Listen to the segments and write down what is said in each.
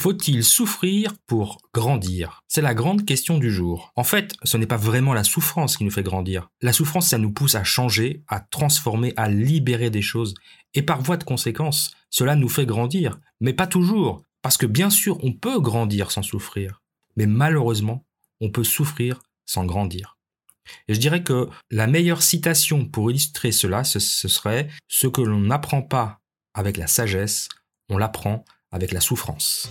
Faut-il souffrir pour grandir? C'est la grande question du jour. En fait, ce n'est pas vraiment la souffrance qui nous fait grandir. La souffrance, ça nous pousse à changer, à transformer, à libérer des choses. Et par voie de conséquence, cela nous fait grandir. Mais pas toujours. Parce que bien sûr, on peut grandir sans souffrir. Mais malheureusement, on peut souffrir sans grandir. Et je dirais que la meilleure citation pour illustrer cela, ce, serait Ce que l'on n'apprend pas avec la sagesse, on l'apprend avec la souffrance.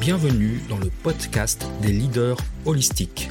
Bienvenue dans le podcast des leaders holistiques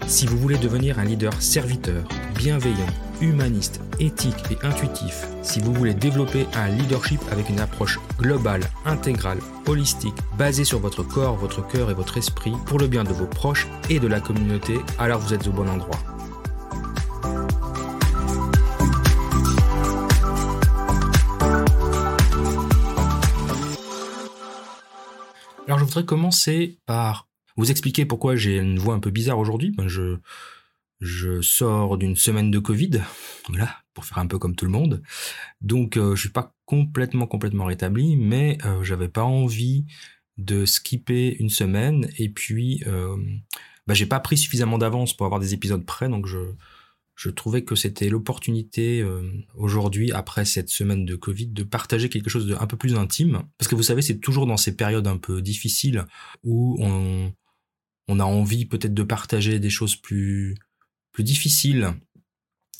Si vous voulez devenir un leader serviteur, bienveillant, humaniste, éthique et intuitif, si vous voulez développer un leadership avec une approche globale, intégrale, holistique, basée sur votre corps, votre cœur et votre esprit, pour le bien de vos proches et de la communauté, alors vous êtes au bon endroit. Alors je voudrais commencer par vous expliquer pourquoi j'ai une voix un peu bizarre aujourd'hui. Ben, je, je sors d'une semaine de Covid, voilà, pour faire un peu comme tout le monde. Donc euh, je suis pas complètement complètement rétabli, mais euh, j'avais pas envie de skipper une semaine et puis euh, bah, j'ai pas pris suffisamment d'avance pour avoir des épisodes prêts, donc je je trouvais que c'était l'opportunité euh, aujourd'hui, après cette semaine de Covid, de partager quelque chose de un peu plus intime. Parce que vous savez, c'est toujours dans ces périodes un peu difficiles où on, on a envie peut-être de partager des choses plus plus difficile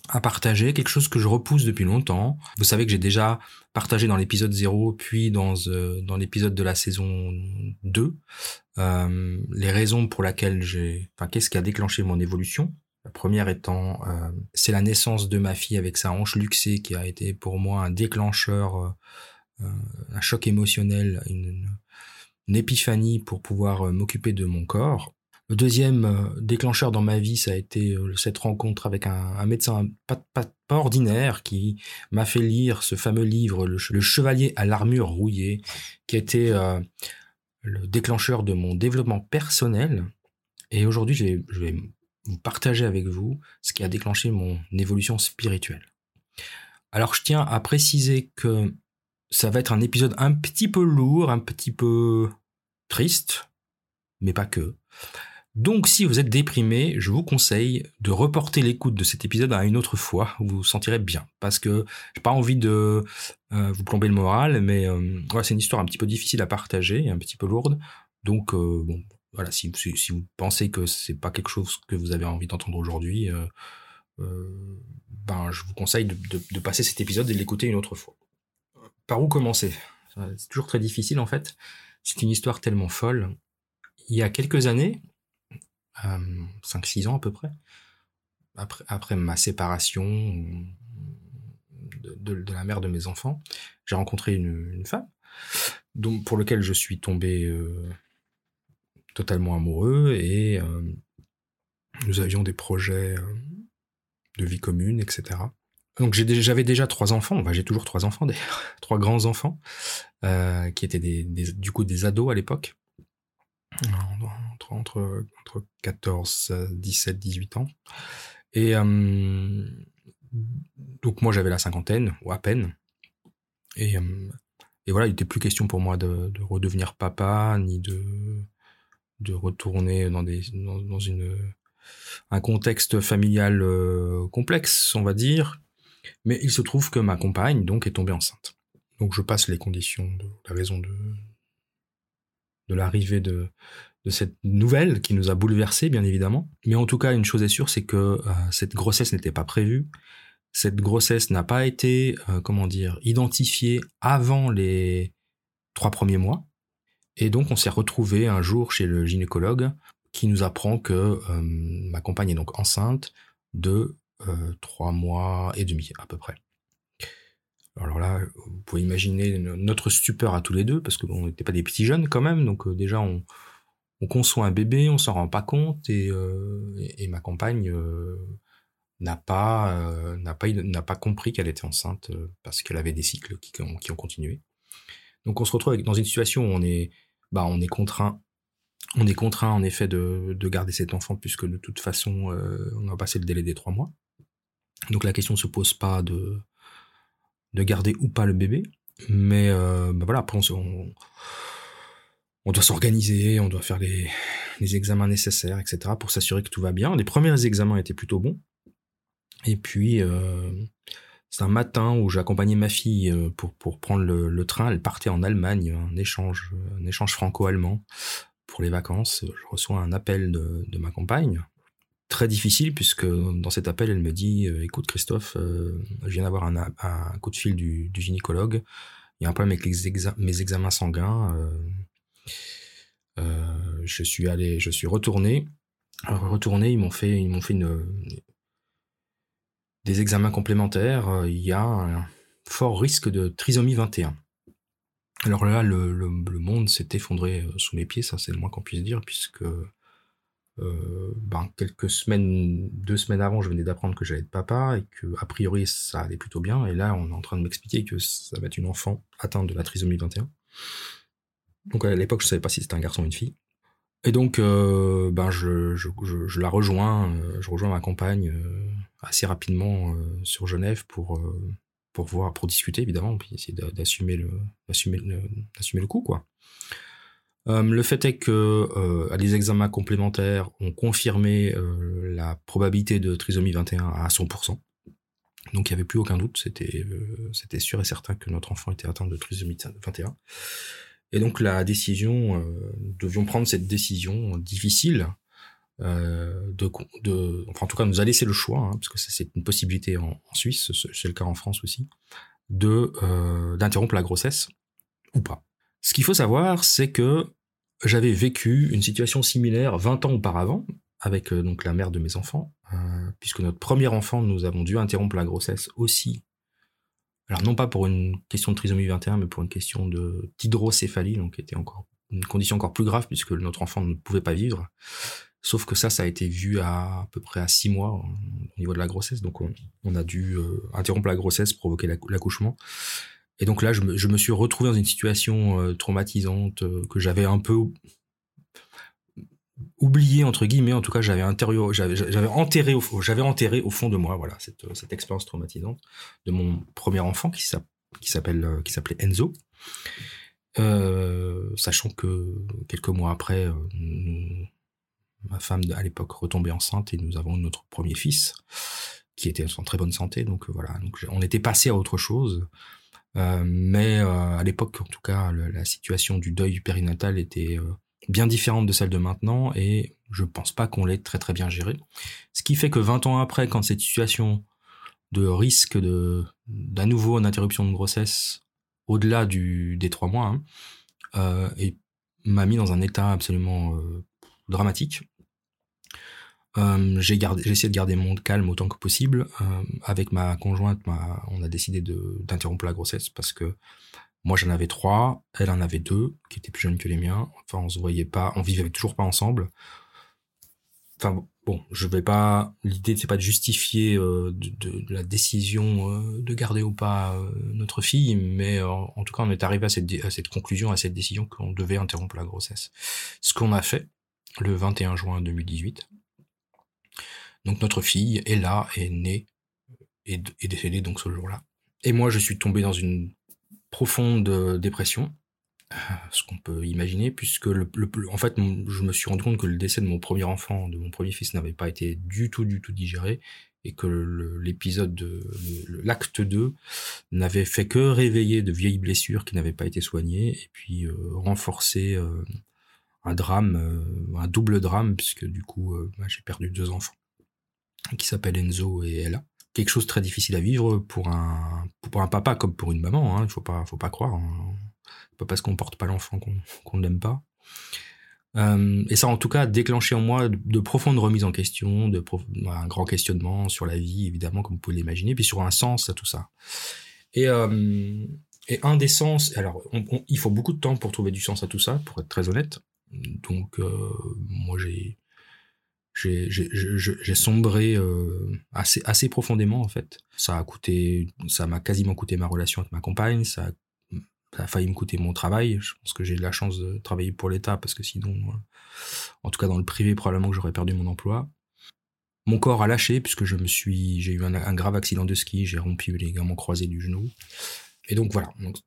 à partager, quelque chose que je repousse depuis longtemps. Vous savez que j'ai déjà partagé dans l'épisode 0, puis dans, euh, dans l'épisode de la saison 2, euh, les raisons pour lesquelles j'ai... Enfin, qu'est-ce qui a déclenché mon évolution La première étant, euh, c'est la naissance de ma fille avec sa hanche luxée qui a été pour moi un déclencheur, un choc émotionnel, une épiphanie pour pouvoir m'occuper de mon corps. Le deuxième euh, déclencheur dans ma vie, ça a été euh, cette rencontre avec un, médecin pas, ordinaire qui m'a fait lire ce fameux livre, Le, Chevalier à l'armure rouillée, qui été euh, le déclencheur de mon développement personnel. Et aujourd'hui, je vais, vous partager avec vous ce qui a déclenché mon évolution spirituelle. Alors, je tiens à préciser que ça va être un épisode un petit peu lourd, un petit peu triste, mais pas que. Donc si vous êtes déprimé, je vous conseille de reporter l'écoute de cet épisode à une autre fois où vous vous sentirez bien. Parce que j'ai pas envie de euh, vous plomber le moral, mais euh, c'est une histoire un petit peu difficile à partager, un petit peu lourde. Donc euh, bon, voilà, si, vous pensez que c'est pas quelque chose que vous avez envie d'entendre aujourd'hui, ben je vous conseille de, de passer cet épisode et de l'écouter une autre fois. Par où commencer? C'est toujours très difficile en fait. C'est une histoire tellement folle. Il y a quelques années, 5-6 ans à peu près, après, ma séparation de, la mère de mes enfants, j'ai rencontré une, femme pour laquelle je suis tombé euh, totalement amoureux et euh, nous avions des projets euh, de vie commune, etc. Donc j'avais déjà trois enfants, enfin j'ai toujours trois enfants d'ailleurs, trois grands enfants, qui étaient des, du coup des ados à l'époque entre, entre, entre 14, 17, 18 ans. Et euh, donc moi j'avais la cinquantaine, ou à peine. Et, euh, et voilà, il n'était plus question pour moi de, de, redevenir papa, ni de, de retourner dans, des, dans, une, un contexte familial euh, complexe, on va dire. Mais il se trouve que ma compagne donc est tombée enceinte. Donc je passe les conditions de la raison de, de l'arrivée de, de cette nouvelle qui nous a bouleversés, bien évidemment. Mais en tout cas, une chose est sûre, c'est que euh, cette grossesse n'était pas prévue. Cette grossesse n'a pas été, euh, comment dire, identifiée avant les trois premiers mois. Et donc, on s'est retrouvé un jour chez le gynécologue qui nous apprend que euh, ma compagne est donc enceinte de trois mois et demi à peu près. Alors là, vous pouvez imaginer notre stupeur à tous les deux, parce qu'on n'était pas des petits jeunes quand même, donc déjà on, conçoit un bébé, on s'en rend pas compte, et, ma compagne n'a pas n'a pas compris qu'elle était enceinte parce qu'elle avait des cycles qui, ont continué. Donc on se retrouve dans une situation où on est, bah, on est contraint, on est contraint en effet de, de garder cet enfant puisque de toute façon euh, on a passé le délai des trois mois. Donc la question ne se pose pas de, de garder ou pas le bébé, mais euh, bah, voilà après on, doit s'organiser, on doit faire les, examens nécessaires, etc. pour s'assurer que tout va bien. Les premiers examens étaient plutôt bons. Et puis, euh, c'est un matin où j'accompagnais ma fille euh, pour, pour prendre le, train. Elle partait en Allemagne, un échange, un échange franco-allemand pour les vacances. Je reçois un appel de, de, ma compagne. Très difficile puisque dans cet appel, elle me dit euh, Écoute, Christophe, euh, je viens d'avoir un, coup de fil du, gynécologue. Il y a un problème avec mes examens sanguins. je suis allé, je suis retourné. retourné, ils m'ont fait, ils m'ont fait des examens complémentaires, euh, il y a un fort risque de trisomie 21. Alors là, le, monde s'est effondré euh, sous mes pieds, ça c'est le moins qu'on puisse dire, puisque euh, ben, quelques semaines, deux semaines avant, je venais d'apprendre que j'allais être papa et que a priori ça allait plutôt bien. Et là, on est en train de m'expliquer que ça va être une enfant atteinte de la trisomie 21. Donc à l'époque, je savais pas si c'était un garçon ou une fille. Et donc, ben je, je, la rejoins, je rejoins ma compagne assez rapidement euh, sur Genève pour euh, pour voir pour discuter évidemment puis essayer d'assumer le le, d'assumer le coup quoi. Euh, le fait est que euh, les examens complémentaires ont confirmé euh, la probabilité de trisomie 21 à 100%. Donc il n'y avait plus aucun doute, c'était c'était sûr et certain que notre enfant était atteint de trisomie 21. Et donc la décision, devions prendre cette décision difficile euh, de, de, enfin en tout cas nous a laissé le choix, hein, parce que c'est une possibilité en, Suisse, c'est le cas en France aussi, de euh, d'interrompre la grossesse ou pas. Ce qu'il faut savoir, c'est que j'avais vécu une situation similaire 20 ans auparavant avec euh, la mère de mes enfants, puisque notre premier enfant, nous avons dû interrompre la grossesse aussi. Alors non pas pour une question de trisomie 21, mais pour une question de d'hydrocéphalie, donc qui était encore une condition encore plus grave puisque notre enfant ne pouvait pas vivre. Sauf que ça, ça a été vu à, peu près à six mois au niveau de la grossesse. Donc on, a dû euh, interrompre la grossesse, provoquer l'accouchement. Et donc là, je me, suis retrouvé dans une situation euh, traumatisante euh, que j'avais un peu oublié entre guillemets. En tout cas, j'avais enterré au j'avais enterré au fond de moi, voilà, cette, cette expérience traumatisante de mon premier enfant qui s'appelle qui s'appelait Enzo. sachant que quelques mois après, ma femme à l'époque retombée enceinte et nous avons notre premier fils qui était en très bonne santé. Donc euh, voilà, donc on était passé à autre chose. Euh, mais euh, à l'époque, en tout cas, la situation du deuil périnatal était bien différente de celle de maintenant et je pense pas qu'on l'ait très très bien géré. Ce qui fait que 20 ans après, quand cette situation de risque de d'à nouveau interruption de grossesse au-delà du des trois mois hein, et m'a mis dans un état absolument dramatique euh, j'ai essayé de garder mon calme autant que possible. Euh, avec ma conjointe, on a décidé d'interrompre la grossesse parce que moi j'en avais trois, elle en avait deux, qui étaient plus jeunes que les miens. Enfin, on se voyait pas, on vivait toujours pas ensemble. Enfin bon, je vais pas. L'idée c'est pas de justifier euh, la décision de garder ou pas notre fille, mais en tout cas on est arrivé à cette conclusion, à cette décision qu'on devait interrompre la grossesse. Ce qu'on a fait le 21 juin 2018. Donc notre fille est là, est née, et est décédée donc ce jour-là. Et moi, je suis tombé dans une profonde euh, dépression, euh, ce qu'on peut imaginer, puisque en fait, je me suis rendu compte que le décès de mon premier enfant, de mon premier fils, n'avait pas été du tout, du tout digéré, et que l'épisode de l'acte 2 n'avait fait que réveiller de vieilles blessures qui n'avaient pas été soignées, et puis euh, renforcer un drame, un double drame, puisque du coup, bah, j'ai perdu deux enfants qui s'appelle Enzo et Ella. Quelque chose de très difficile à vivre pour un, pour un papa comme pour une maman, hein, il faut pas, faut pas croire. Hein. Pas parce qu'on porte pas l'enfant qu'on qu'on ne l'aime pas. Euh, et ça, en tout cas, a déclenché en moi de, profondes remises en question, de un grand questionnement sur la vie, évidemment, comme vous pouvez l'imaginer, puis sur un sens à tout ça. Et, euh, et un des sens, alors, il faut beaucoup de temps pour trouver du sens à tout ça, pour être très honnête. Donc, euh, moi, j'ai j'ai sombré euh, assez assez profondément en fait. Ça a coûté, ça m'a quasiment coûté ma relation avec ma compagne, ça a failli me coûter mon travail. Je pense que j'ai de la chance de travailler pour l'État parce que sinon, euh, en tout cas dans le privé, probablement que j'aurais perdu mon emploi. Mon corps a lâché puisque je me suis, j'ai eu un, grave accident de ski, j'ai rompu les ligaments croisés du genou. Et donc voilà. Donc,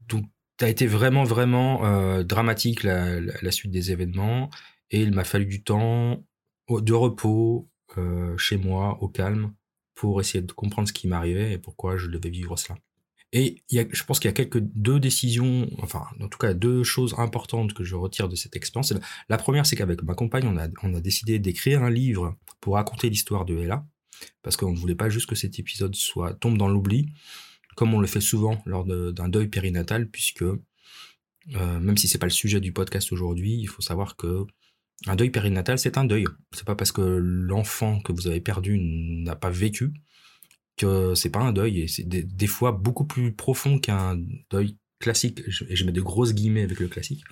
ça a été vraiment vraiment euh, dramatique la, suite des événements et il m'a fallu du temps de repos euh, chez moi au calme pour essayer de comprendre ce qui m'arrivait et pourquoi je devais vivre cela. Et y a, je pense qu'il y a quelques deux décisions, enfin, en tout cas, deux choses importantes que je retire de cette expérience. La première, c'est qu'avec ma compagne, on a, on a décidé d'écrire un livre pour raconter l'histoire de Ella, parce qu'on ne voulait pas juste que cet épisode soit tombe dans l'oubli, comme on le fait souvent lors d'un deuil périnatal, puisque euh, même si c'est pas le sujet du podcast aujourd'hui, il faut savoir que un deuil périnatal, c'est un deuil. C'est pas parce que l'enfant que vous avez perdu n'a pas vécu que c'est pas un deuil. Et c'est des, fois beaucoup plus profond qu'un deuil classique. Et je mets de grosses guillemets avec le classique.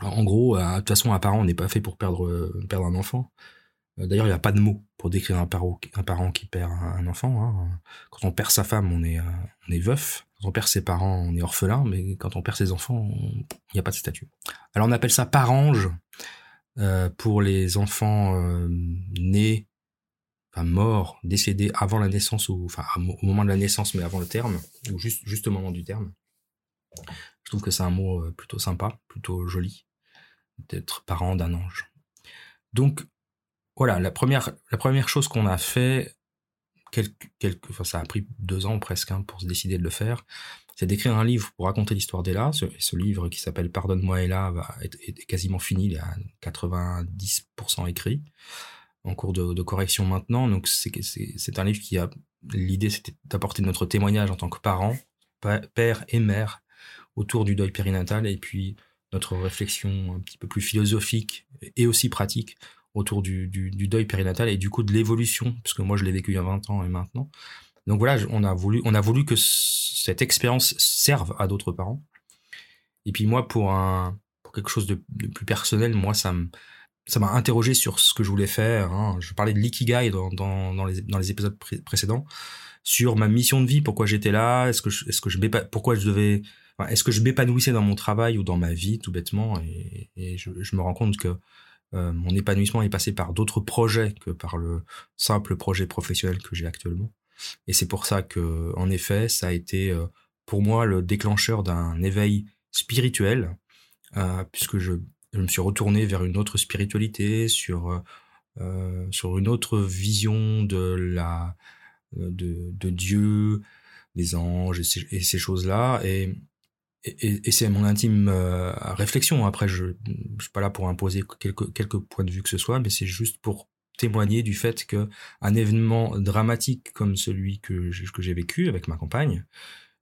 En gros euh, de toute façon un parent n'est pas fait pour perdre euh, perdre un enfant d'ailleurs il n'y a pas de mots pour décrire un parent qui perd un enfant hein. quand on perd sa femme on est on est veuf quand on perd ses parents on est orphelin mais quand on perd ses enfants il n'y a pas de statut alors on appelle ça parange pour les enfants nés mort, décédé avant la naissance ou enfin au moment de la naissance mais avant le terme ou juste juste au moment du terme. Je trouve que c'est un mot euh, plutôt sympa, plutôt joli d'être parent d'un ange. Donc voilà, la première chose qu'on a fait ça a pris deux ans presque hein, pour se décider de le faire, c'est d'écrire un livre pour raconter l'histoire d'Ella. Ce, livre qui s'appelle Pardonne-moi Ella va est quasiment fini, il est à 90% écrit en cours de, correction maintenant. Donc c'est un livre qui a l'idée c'était d'apporter notre témoignage en tant que parents, père et mère autour du deuil périnatal et puis notre réflexion un petit peu plus philosophique et aussi pratique autour du, deuil périnatal et du coup de l'évolution, parce que moi je l'ai vécu il y a 20 ans et maintenant. Donc voilà, on a voulu, on a voulu que cette expérience serve à d'autres parents. Et puis moi, pour un, pour quelque chose de, plus personnel, moi ça ça m'a interrogé sur ce que je voulais faire. Hein. Je parlais de l'ikigai dans, dans, dans, les, dans les épisodes précédents, sur ma mission de vie, pourquoi j'étais là, est-ce que je, est-ce que je je devais, est-ce que je m'épanouissais dans mon travail ou dans ma vie, tout bêtement. Et, je, me rends compte que euh, mon épanouissement est passé par d'autres projets que par le simple projet professionnel que j'ai actuellement. Et c'est pour ça que, en effet, ça a été euh, pour moi le déclencheur d'un éveil spirituel, euh, puisque je me suis retourné vers une autre spiritualité, sur, sur une autre vision de, la, de, Dieu, des anges et ces, choses-là. Et, et, c'est mon intime euh, réflexion. Après, je ne suis pas là pour imposer quelques, points de vue que ce soit, mais c'est juste pour témoigner du fait que un événement dramatique comme celui que j'ai vécu avec ma compagne,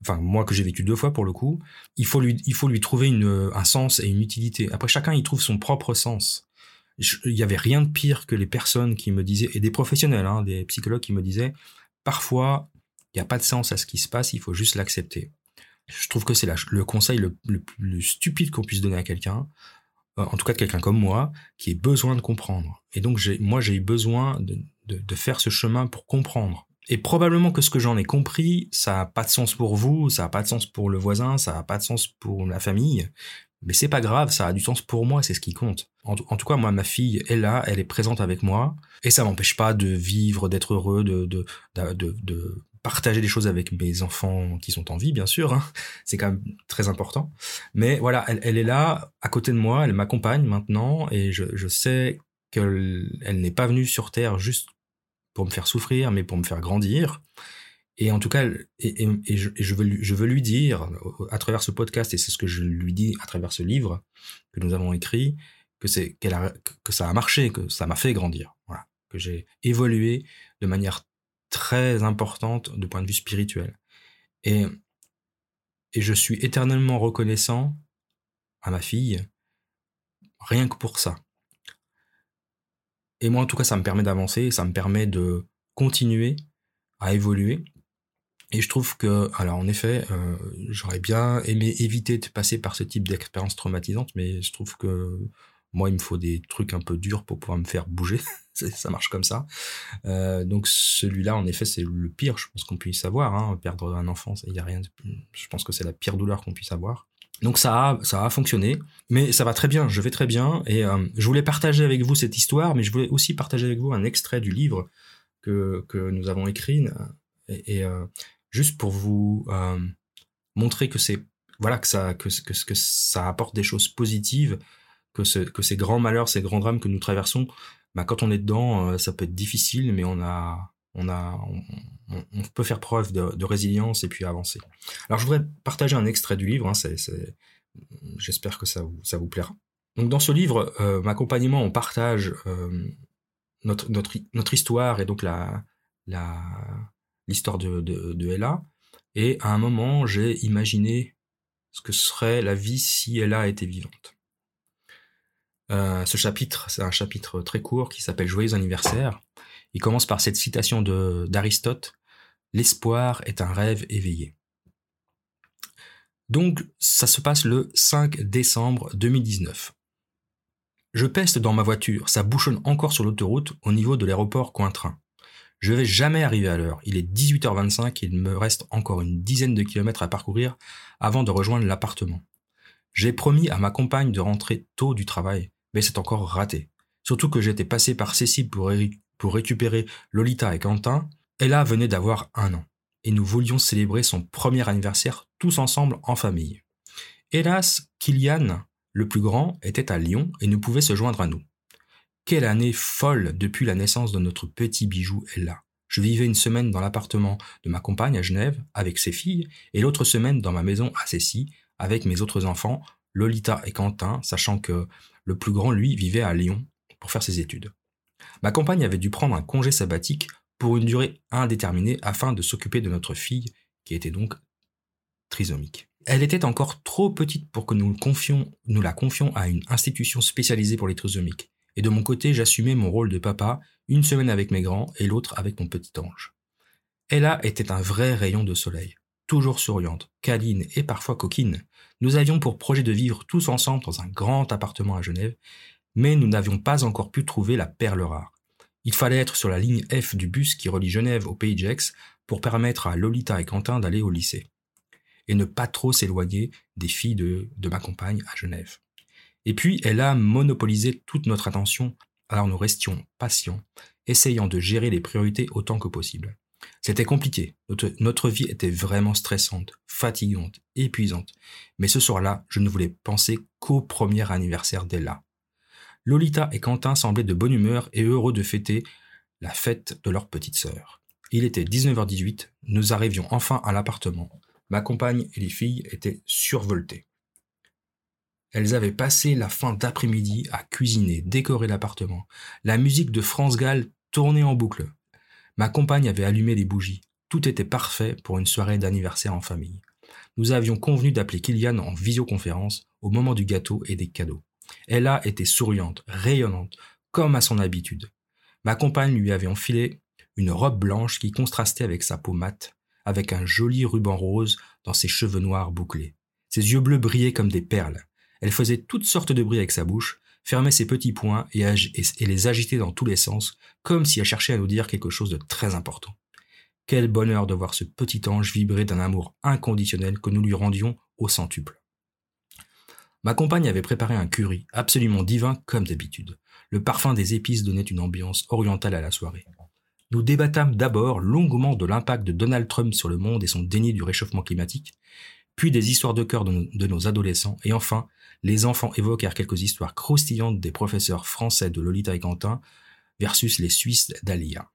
enfin moi que j'ai vécu deux fois pour le coup, il faut lui, il faut lui trouver une, un sens et une utilité. Après chacun il trouve son propre sens. il y avait rien de pire que les personnes qui me disaient et des professionnels, hein, des psychologues qui me disaient parfois il n'y a pas de sens à ce qui se passe, il faut juste l'accepter. Je trouve que c'est le conseil le, plus stupide qu'on puisse donner à quelqu'un, euh, en tout cas de quelqu'un comme moi, qui ait besoin de comprendre. Et donc moi j'ai eu besoin de, faire ce chemin pour comprendre et probablement que ce que j'en ai compris, ça a pas de sens pour vous, ça a pas de sens pour le voisin, ça a pas de sens pour la famille. Mais c'est pas grave, ça a du sens pour moi, c'est ce qui compte. En, tout cas, moi, ma fille est là, elle est présente avec moi, et ça m'empêche pas de vivre, d'être heureux, de, partager des choses avec mes enfants qui sont en vie, bien sûr. Hein. C'est quand même très important. Mais voilà, elle, elle est là, à côté de moi, elle m'accompagne maintenant, et je, je sais qu'elle elle, n'est pas venue sur Terre juste pour me faire souffrir, mais pour me faire grandir. Et en tout cas, et, et, je, veux, je veux lui dire, à travers ce podcast, et c'est ce que je lui dis à travers ce livre que nous avons écrit, que c'est que ça a marché, que ça m'a fait grandir, voilà, que j'ai évolué de manière très importante de point de vue spirituel. Et, et je suis éternellement reconnaissant à ma fille, rien que pour ça. Et moi, en tout cas, ça me permet d'avancer, ça me permet de continuer à évoluer. Et je trouve que, alors en effet, euh, j'aurais bien aimé éviter de passer par ce type d'expérience traumatisante, mais je trouve que moi, il me faut des trucs un peu durs pour pouvoir me faire bouger. ça marche comme ça. Euh, donc celui-là, en effet, c'est le pire, je pense qu'on puisse avoir. Hein. Perdre un enfant, il y a rien. Je pense que c'est la pire douleur qu'on puisse avoir. Donc ça a, ça a fonctionné, mais ça va très bien, je vais très bien, et euh, je voulais partager avec vous cette histoire, mais je voulais aussi partager avec vous un extrait du livre que, que nous avons écrit, et, et euh, juste pour vous euh, montrer que c'est voilà que ça que, que ça apporte des choses positives que, ce, que ces grands malheurs, ces grands drames que nous traversons, bah, quand on est dedans, euh, ça peut être difficile, mais on peut faire preuve de, résilience et puis avancer. Alors, je voudrais partager un extrait du livre. Hein, j'espère que ça vous, plaira. Donc, dans ce livre, euh, m'accompagnement, on partage euh, notre, histoire et donc l'histoire de Ella. Et à un moment, j'ai imaginé ce que serait la vie si Ella était vivante. Euh, ce chapitre, c'est un chapitre très court qui s'appelle Joyeux anniversaire. Il commence par cette citation d'Aristote L'espoir est un rêve éveillé. Donc, ça se passe le 5 décembre 2019. Je peste dans ma voiture, ça bouchonne encore sur l'autoroute au niveau de l'aéroport Cointrin. Je vais jamais arriver à l'heure. Il est 18h25 et il me reste encore une dizaine de kilomètres à parcourir avant de rejoindre l'appartement. J'ai promis à ma compagne de rentrer tôt du travail, mais c'est encore raté. Surtout que j'étais passé par Cécile pour, récupérer Lolita et Quentin. Ella venait d'avoir un an. Et nous voulions célébrer son premier anniversaire tous ensemble en famille. Hélas, Kylian, le plus grand, était à Lyon et ne pouvait se joindre à nous. Quelle année folle depuis la naissance de notre petit bijou Ella. Je vivais une semaine dans l'appartement de ma compagne à Genève avec ses filles et l'autre semaine dans ma maison à Cécy avec mes autres enfants, Lolita et Quentin, sachant que le plus grand, lui, vivait à Lyon pour faire ses études. Ma compagne avait dû prendre un congé sabbatique pour une durée indéterminée afin de s'occuper de notre fille qui était donc trisomique. Elle était encore trop petite pour que nous, la confions à une institution spécialisée pour les trisomiques. Et de mon côté, j'assumais mon rôle de papa, une semaine avec mes grands et l'autre avec mon petit ange. Ella était un vrai rayon de soleil, toujours souriante, câline et parfois coquine. Nous avions pour projet de vivre tous ensemble dans un grand appartement à Genève, mais nous n'avions pas encore pu trouver la perle rare. Il fallait être sur la ligne F du bus qui relie Genève au Pays Gex pour permettre à Lolita et Quentin d'aller au lycée. Et ne pas trop s'éloigner des filles de ma compagne à Genève. Et puis, elle a monopolisé toute notre attention, alors nous restions patients, essayant de gérer les priorités autant que possible. C'était compliqué, notre, vie était vraiment stressante, fatigante, épuisante, mais ce soir-là, je ne voulais penser qu'au premier anniversaire d'Ella. Lolita et Quentin semblaient de bonne humeur et heureux de fêter la fête de leur petite sœur. Il était 19h18, nous arrivions enfin à l'appartement. Ma compagne et les filles étaient survoltées. Elles avaient passé la fin d'après-midi à cuisiner, décorer l'appartement. La musique de France Gall tournait en boucle. Ma compagne avait allumé les bougies. Tout était parfait pour une soirée d'anniversaire en famille. Nous avions convenu d'appeler Kylian en visioconférence au moment du gâteau et des cadeaux. Ella était souriante, rayonnante, comme à son habitude. Ma compagne lui avait enfilé une robe blanche qui contrastait avec sa peau mate, avec un joli ruban rose dans ses cheveux noirs bouclés. Ses yeux bleus brillaient comme des perles. Elle faisait toutes sortes de bruits avec sa bouche, fermait ses petits poings et, les agitait dans tous les sens, comme si elle cherchait à nous dire quelque chose de très important. Quel bonheur de voir ce petit ange vibrer d'un amour inconditionnel que nous lui rendions au centuple. Ma compagne avait préparé un curry, absolument divin comme d'habitude. Le parfum des épices donnait une ambiance orientale à la soirée. Nous débattâmes d'abord longuement de l'impact de Donald Trump sur le monde et son déni du réchauffement climatique, puis des histoires de cœur de, nos adolescents, et enfin les enfants évoquèrent quelques histoires croustillantes des professeurs français de Lolita et Quentin versus les Suisses d'Alia.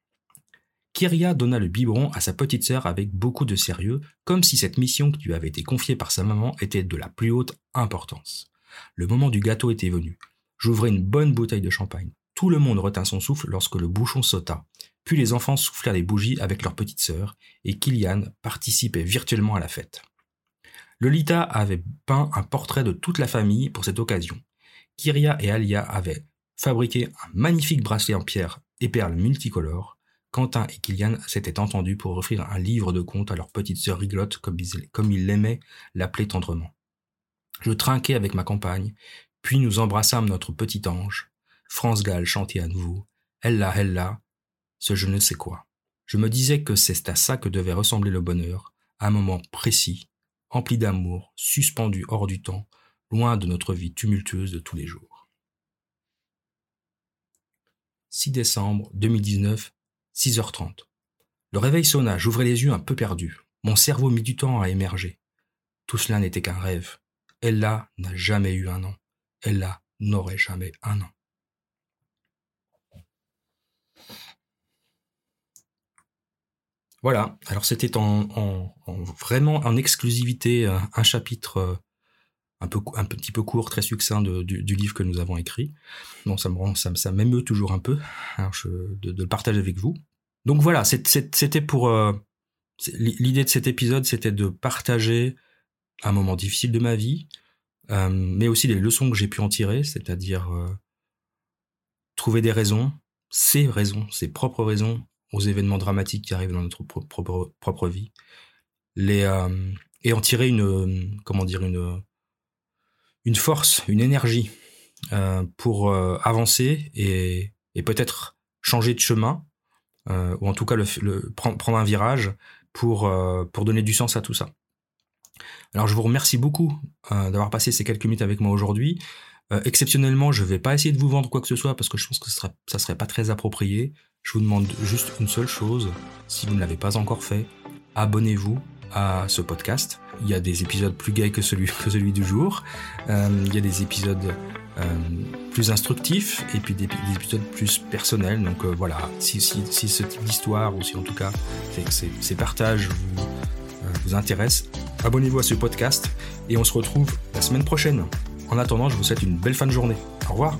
Kyria donna le biberon à sa petite sœur avec beaucoup de sérieux, comme si cette mission qui lui avait été confiée par sa maman était de la plus haute importance. Le moment du gâteau était venu. J'ouvrais une bonne bouteille de champagne. Tout le monde retint son souffle lorsque le bouchon sauta. Puis les enfants soufflèrent des bougies avec leur petite sœur, et Kylian participait virtuellement à la fête. Lolita avait peint un portrait de toute la famille pour cette occasion. Kyria et Alia avaient fabriqué un magnifique bracelet en pierre et perles multicolores. Quentin et Kylian s'étaient entendus pour offrir un livre de contes à leur petite sœur rigolote comme ils l'aimaient l'appeler tendrement. Je trinquai avec ma compagne, puis nous embrassâmes notre petit ange. France Gall chantait à nouveau. Ella, Ella, ce je ne sais quoi. Je me disais que c'est à ça que devait ressembler le bonheur, un moment précis, empli d'amour, suspendu hors du temps, loin de notre vie tumultueuse de tous les jours. 6 décembre 2019, 6h30. Le réveil sonna, j'ouvrais les yeux un peu perdu. Mon cerveau mit du temps à émerger. Tout cela n'était qu'un rêve. Ella n'a jamais eu un an. Ella n'aurait jamais un an. Voilà, alors c'était en, vraiment en exclusivité euh, un, chapitre euh, un, peu, un petit peu court, très succinct du, livre que nous avons écrit. Bon, ça me rend, ça, ça m'émeut toujours un peu hein, de, le partager avec vous. Donc voilà, c'était pour euh, l'idée de cet épisode, c'était de partager un moment difficile de ma vie, mais aussi les leçons que j'ai pu en tirer, c'est-à-dire trouver des raisons, ses raisons, ses propres raisons aux événements dramatiques qui arrivent dans notre propre, vie, euh, et en tirer une, comment dire, une, une force, une énergie euh, pour euh, avancer et, peut-être changer de chemin, ou en tout cas le, prendre un virage pour, pour donner du sens à tout ça. Alors je vous remercie beaucoup d'avoir passé ces quelques minutes avec moi aujourd'hui. exceptionnellement, je ne vais pas essayer de vous vendre quoi que ce soit parce que je pense que ça ne serait pas très approprié. Je vous demande juste une seule chose, si vous ne l'avez pas encore fait, abonnez-vous à ce podcast. Il y a des épisodes plus gays que celui, du jour. Euh, il y a des épisodes euh, plus instructifs et puis des, épisodes plus personnels. Donc euh, voilà, si, ce type d'histoire ou si en tout cas ces, ces partages vous, vous intéressent, abonnez-vous à ce podcast et on se retrouve la semaine prochaine. En attendant, je vous souhaite une belle fin de journée. Au revoir.